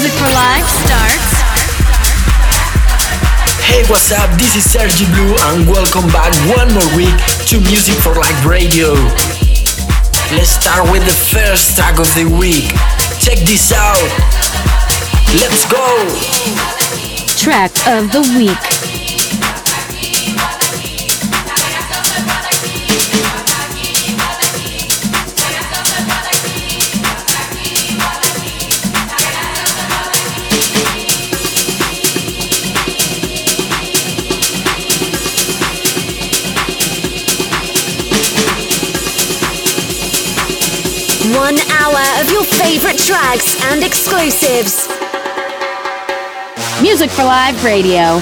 Music for Life starts. Hey, what's up? This is Sergi Blue, and welcome back one more week to Music for Life Radio. Let's start with the first track of the week. Check this out. Let's go. Track of the week. Your favorite tracks and exclusives. Music for Life Radio.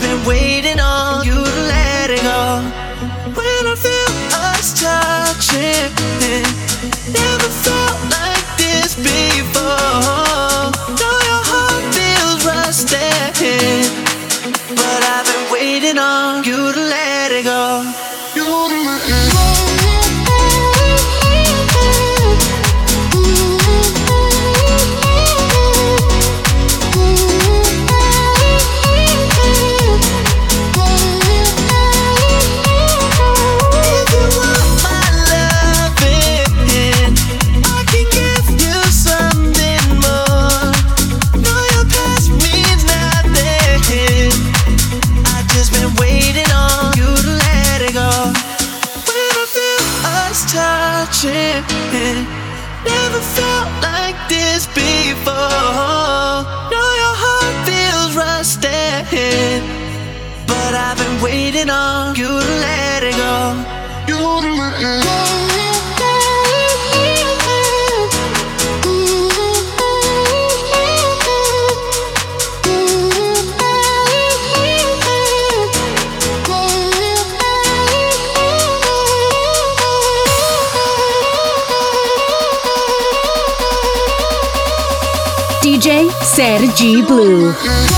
been waiting. Sergi Blue.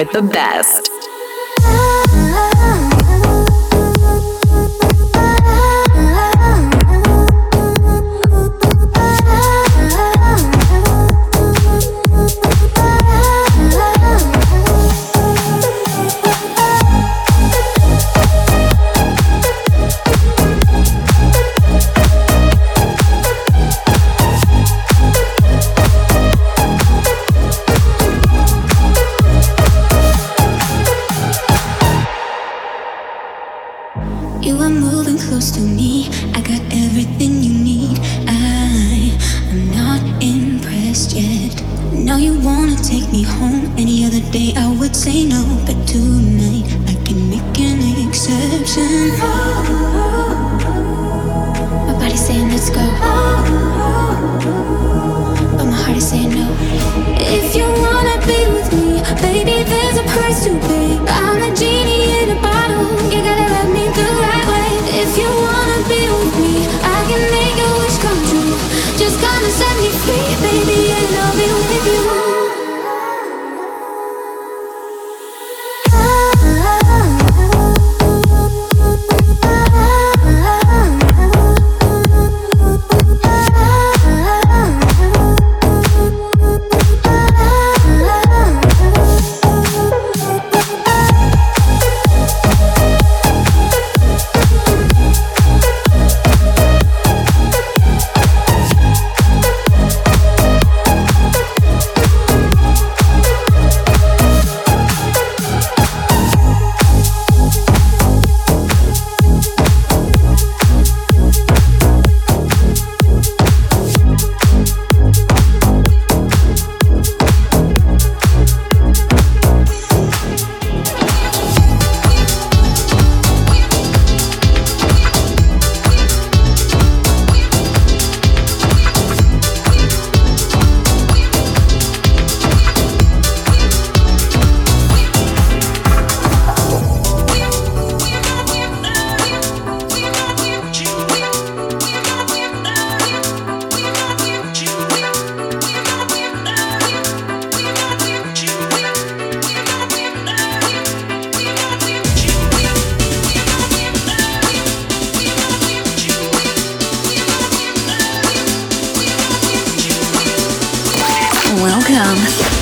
With the best.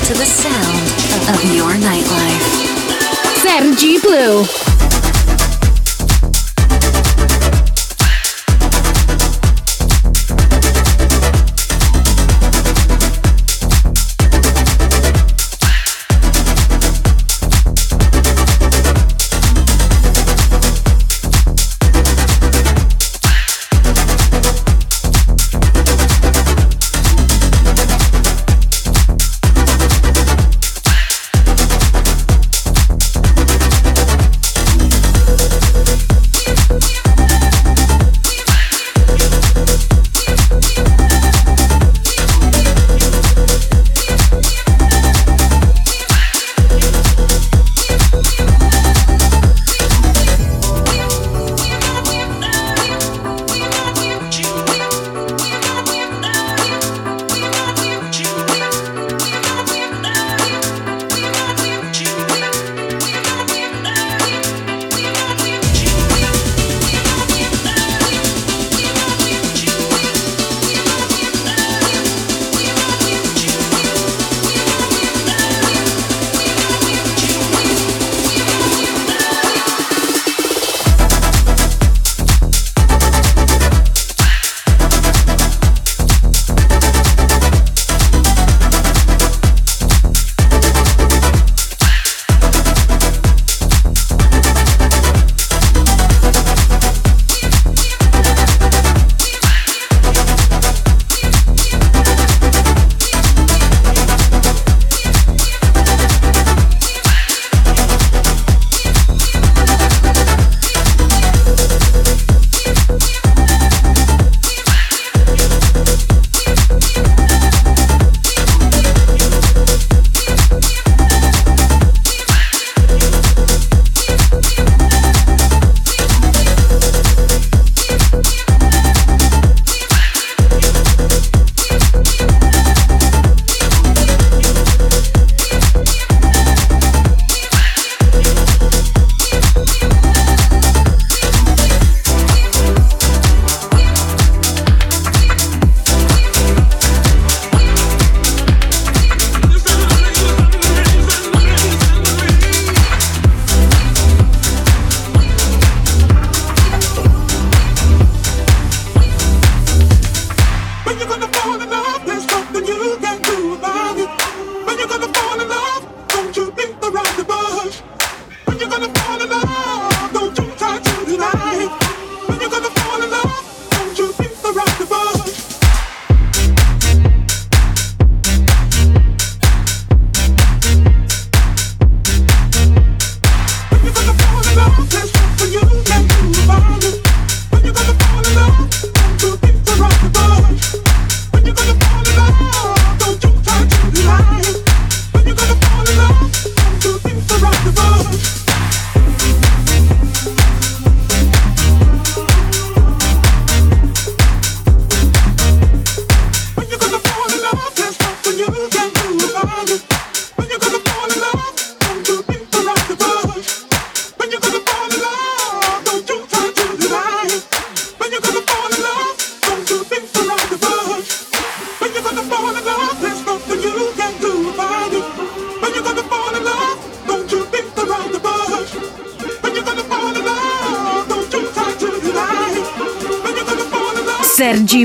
To the sound of your nightlife. Sergi Blue.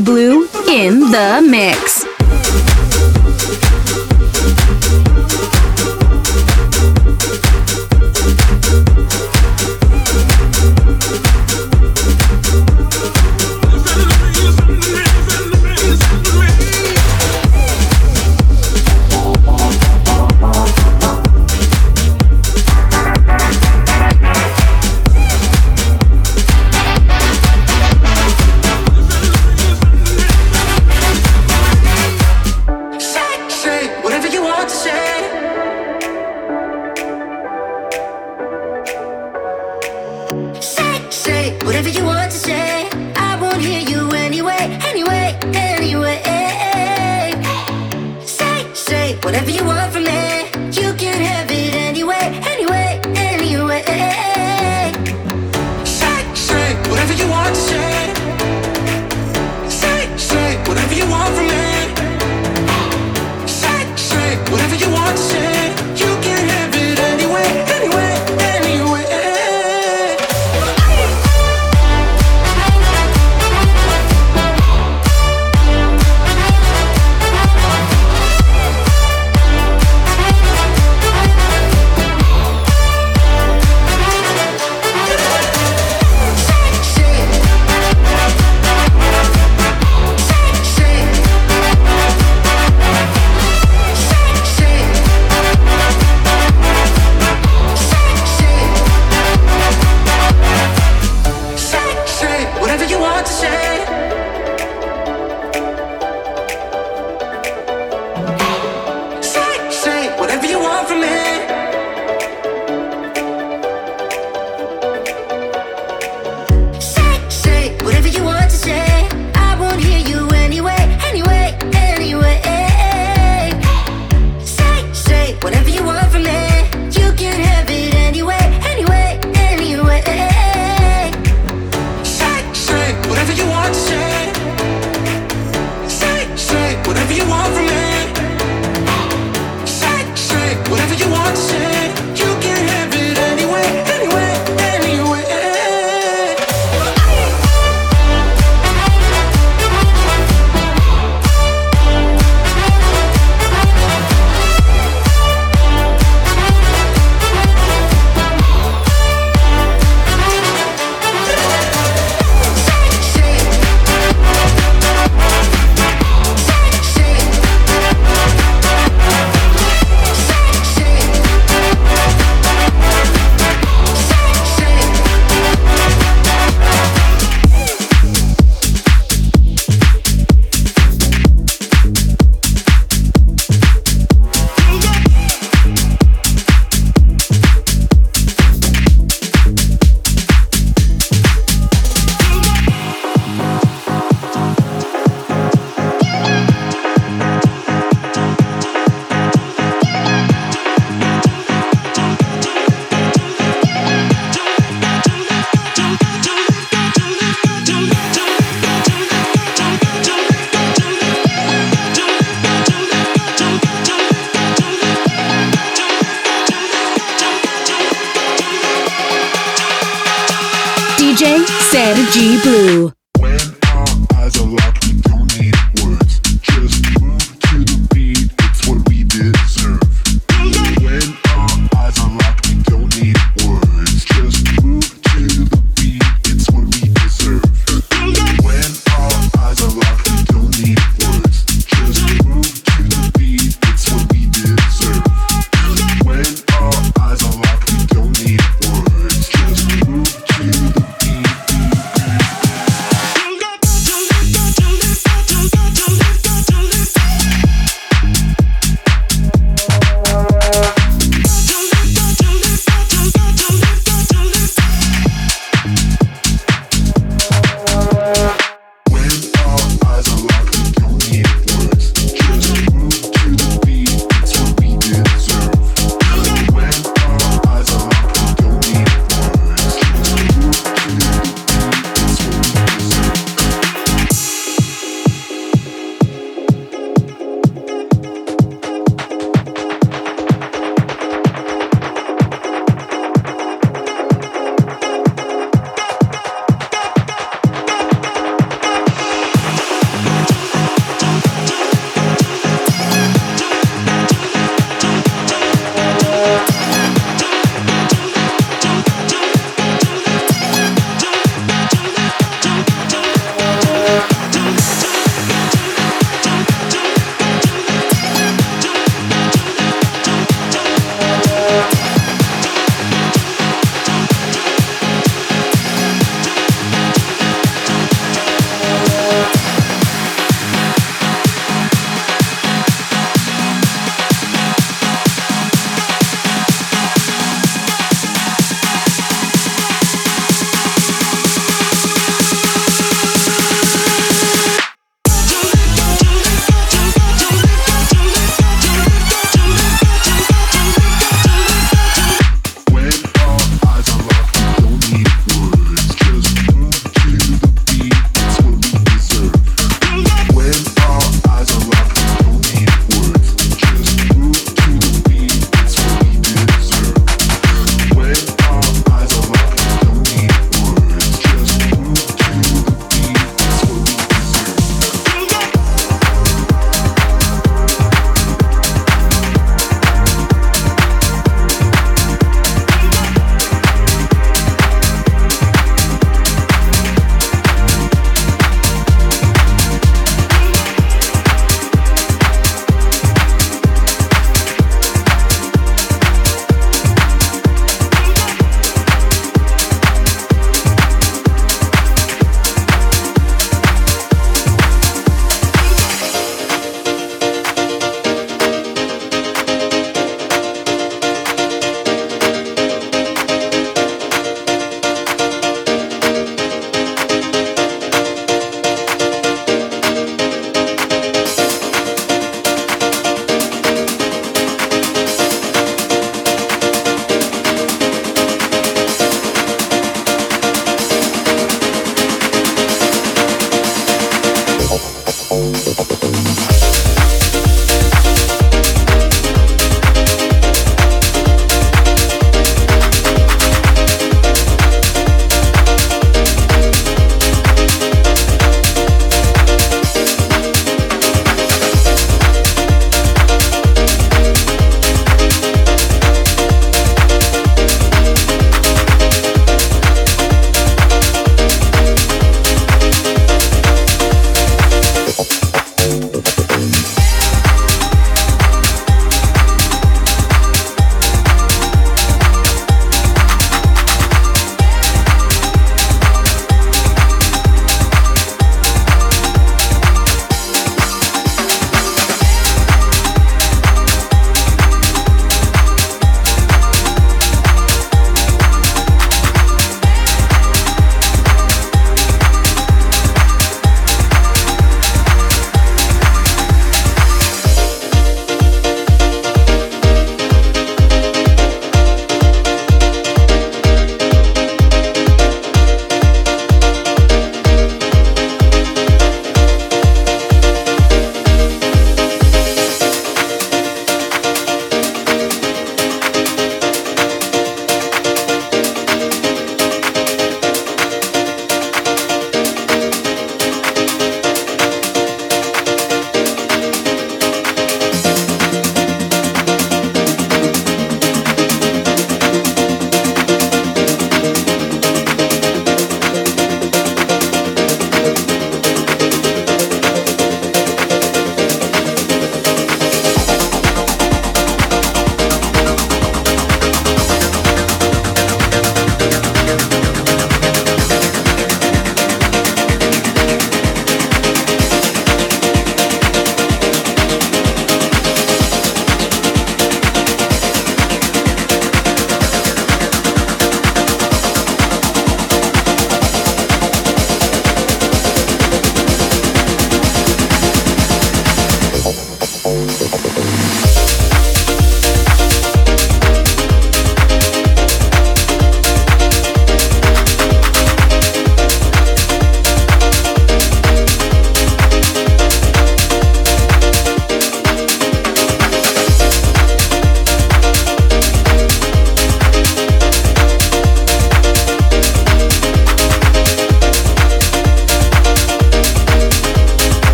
Blue in the mix.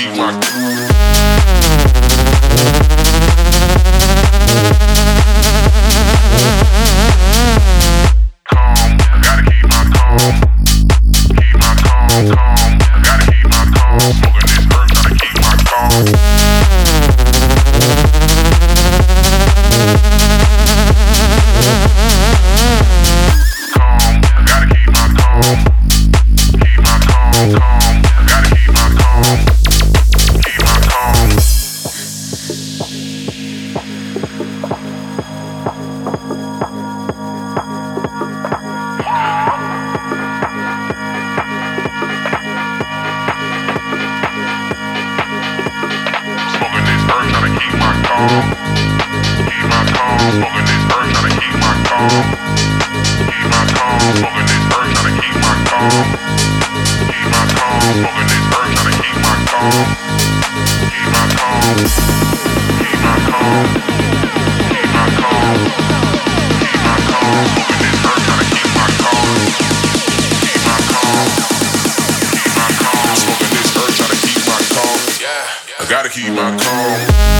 keep my Gotta keep my calm.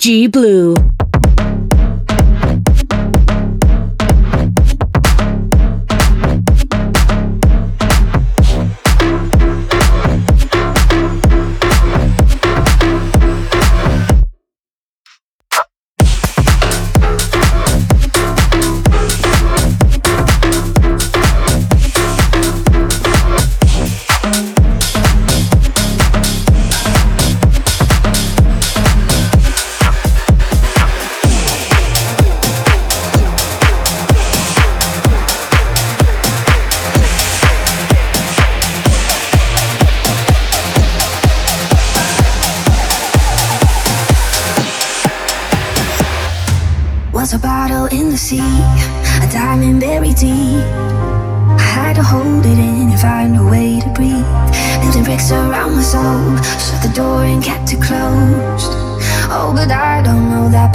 Sergi Blue.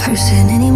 Person anymore.